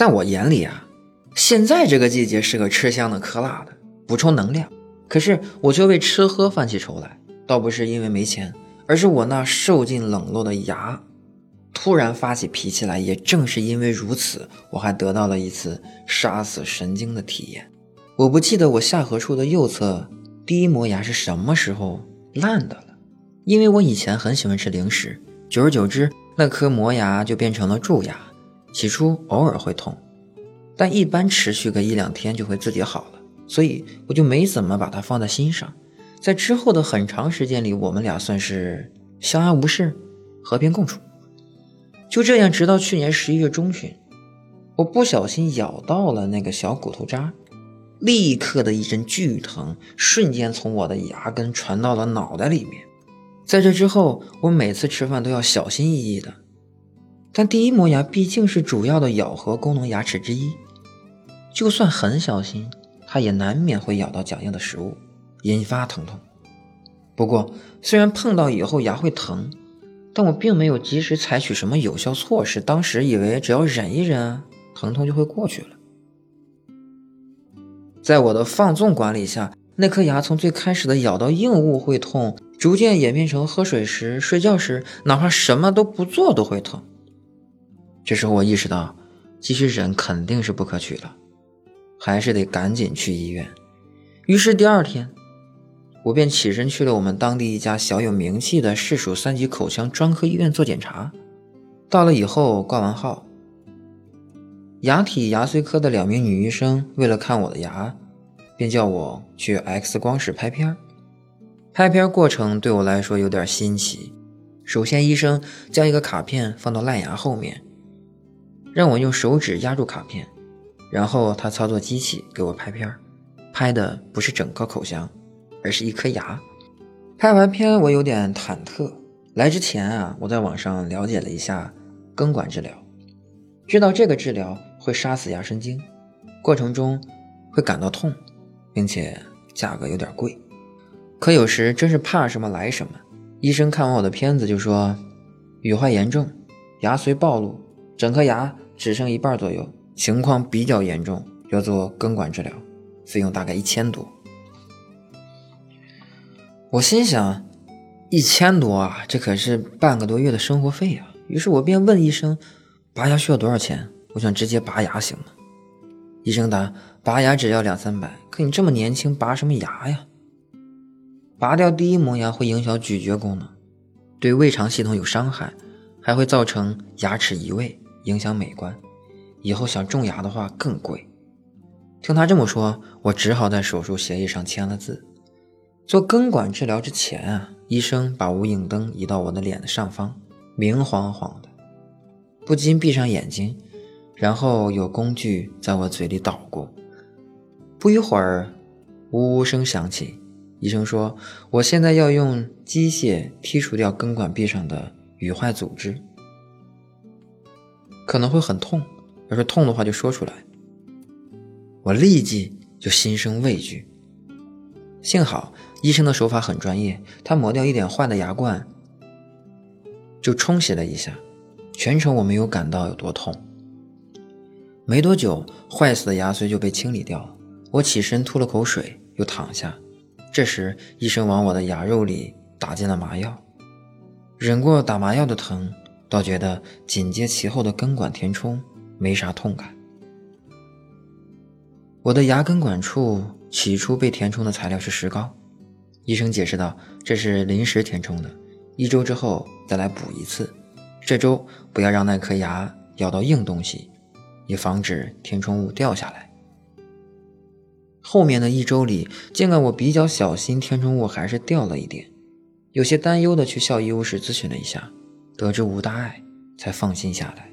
在我眼里啊，现在这个季节是个吃香的嗑辣的，补充能量。可是我却为吃喝犯起愁来，倒不是因为没钱，而是我那受尽冷落的牙，突然发起脾气来。也正是因为如此，我还得到了一次杀死神经的体验。我不记得我下颌处的右侧第一磨牙是什么时候烂的了，因为我以前很喜欢吃零食，久而久之，那颗磨牙就变成了蛀牙。起初偶尔会痛，但一般持续个一两天就会自己好了。所以我就没怎么把它放在心上，在之后的很长时间里，我们俩算是相安无事，和平共处。就这样，直到去年十一月中旬，我不小心咬到了那个小骨头渣，立刻的一阵剧疼，瞬间从我的牙根传到了脑袋里面。在这之后，我每次吃饭都要小心翼翼的，但第一磨牙毕竟是主要的咬合功能牙齿之一，就算很小心。它也难免会咬到僵硬的食物，引发疼痛。不过，虽然碰到以后牙会疼，但我并没有及时采取什么有效措施。当时以为只要忍一忍，疼痛就会过去了。在我的放纵管理下，那颗牙从最开始的咬到硬物会痛，逐渐演变成喝水时、睡觉时，哪怕什么都不做都会疼。这时候我意识到，继续忍肯定是不可取了。还是得赶紧去医院。于是第二天，我便起身去了我们当地一家小有名气的市属三级口腔专科医院做检查。到了以后挂完号，牙体牙髓科的两名女医生为了看我的牙，便叫我去 X 光室拍片拍片过程对我来说有点新奇。首先，医生将一个卡片放到烂牙后面，让我用手指压住卡片。然后他操作机器给我拍片儿，拍的不是整个口腔，而是一颗牙。拍完片我有点忐忑。来之前啊，我在网上了解了一下根管治疗，知道这个治疗会杀死牙神经，过程中会感到痛，并且价格有点贵。可有时真是怕什么来什么。医生看完我的片子就说，羽坏严重，牙髓暴露，整颗牙只剩一半左右。情况比较严重，要做根管治疗，费用大概一千多。我心想，一千多啊，这可是半个多月的生活费啊！于是我便问医生，拔牙需要多少钱？我想直接拔牙行吗？医生答：拔牙只要两三百。可你这么年轻，拔什么牙呀？拔掉第一磨牙会影响咀嚼功能，对胃肠系统有伤害，还会造成牙齿移位，影响美观。以后想种牙的话更贵。听他这么说，我只好在手术协议上签了字。做根管治疗之前啊，医生把无影灯移到我的脸的上方，明晃晃的，不禁闭上眼睛，然后有工具在我嘴里捣鼓。不一会儿，呜呜声响起。医生说，我现在要用机械剔除掉根管壁上的羽坏组织，可能会很痛。要是痛的话，就说出来。我立即就心生畏惧。幸好医生的手法很专业，他磨掉一点坏的牙冠，就冲洗了一下，全程我没有感到有多痛。没多久，坏死的牙髓就被清理掉了。我起身吐了口水，又躺下。这时，医生往我的牙肉里打进了麻药。忍过打麻药的疼，倒觉得紧接其后的根管填充。没啥痛感。我的牙根管处起初被填充的材料是石膏，医生解释道：“这是临时填充的，一周之后再来补一次。这周不要让那颗牙咬到硬东西，以防止填充物掉下来。”后面的一周里，尽管我比较小心，填充物还是掉了一点，有些担忧的去校医务室咨询了一下，得知无大碍，才放心下来。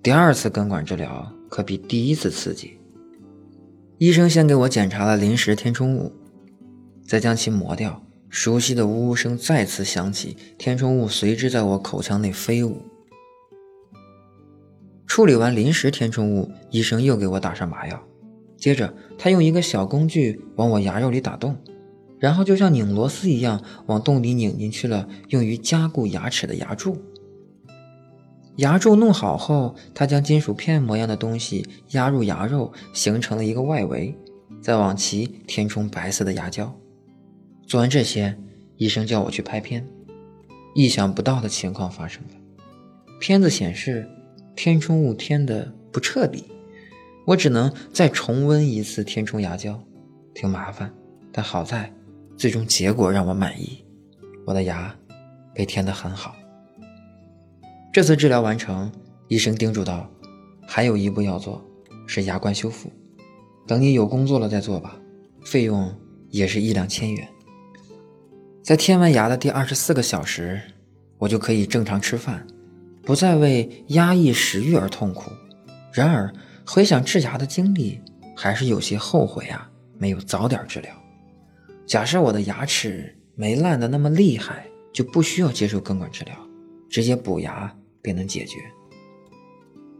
第二次根管治疗可比第一次刺激。医生先给我检查了临时填充物，再将其磨掉。熟悉的呜呜声再次响起，填充物随之在我口腔内飞舞。处理完临时填充物，医生又给我打上麻药。接着，他用一个小工具往我牙肉里打洞，然后就像拧螺丝一样往洞里拧进去了用于加固牙齿的牙柱。牙柱弄好后，他将金属片模样的东西压入牙肉，形成了一个外围，再往其填充白色的牙胶。做完这些，医生叫我去拍片。意想不到的情况发生了，片子显示填充物填的不彻底，我只能再重温一次填充牙胶，挺麻烦，但好在最终结果让我满意，我的牙被填得很好。这次治疗完成，医生叮嘱道：“还有一步要做，是牙冠修复。等你有工作了再做吧，费用也是一两千元。”在填完牙的第二十四个小时，我就可以正常吃饭，不再为压抑食欲而痛苦。然而，回想治牙的经历，还是有些后悔啊，没有早点治疗。假设我的牙齿没烂的那么厉害，就不需要接受根管治疗，直接补牙。便能解决。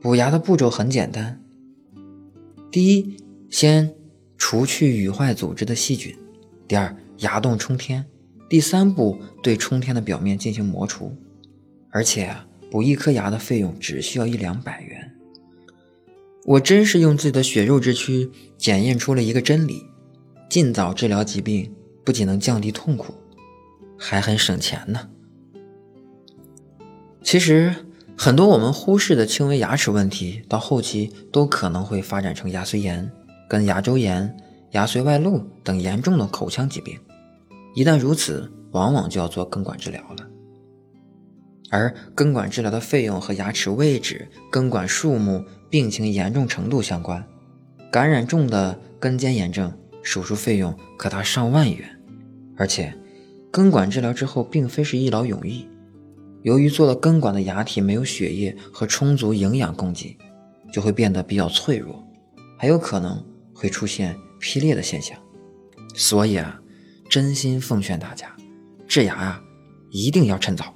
补牙的步骤很简单：第一，先除去羽坏组织的细菌；第二，牙洞冲天；第三步，对冲天的表面进行磨除。而且，补一颗牙的费用只需要一两百元。我真是用自己的血肉之躯检验出了一个真理：尽早治疗疾病，不仅能降低痛苦，还很省钱呢。其实。很多我们忽视的轻微牙齿问题，到后期都可能会发展成牙髓炎、跟牙周炎、牙髓外露等严重的口腔疾病。一旦如此，往往就要做根管治疗了。而根管治疗的费用和牙齿位置、根管数目、病情严重程度相关。感染重的根尖炎症，手术费用可达上万元。而且，根管治疗之后，并非是一劳永逸。由于做了根管的牙体没有血液和充足营养供给，就会变得比较脆弱，还有可能会出现劈裂的现象。所以啊，真心奉劝大家，治牙啊，一定要趁早。